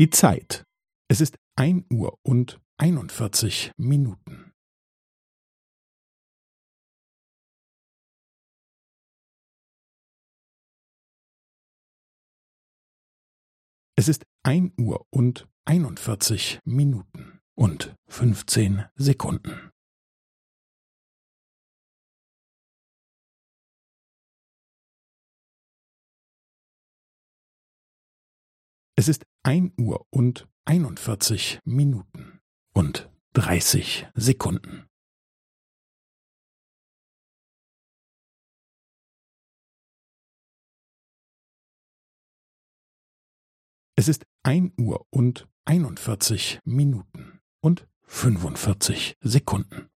Die Zeit. Es ist ein Uhr und einundvierzig Minuten. Es ist ein Uhr und einundvierzig Minuten und fünfzehn Sekunden. Es ist ein Uhr und einundvierzig Minuten und dreißig Sekunden. Es ist ein Uhr und einundvierzig Minuten und fünfundvierzig Sekunden.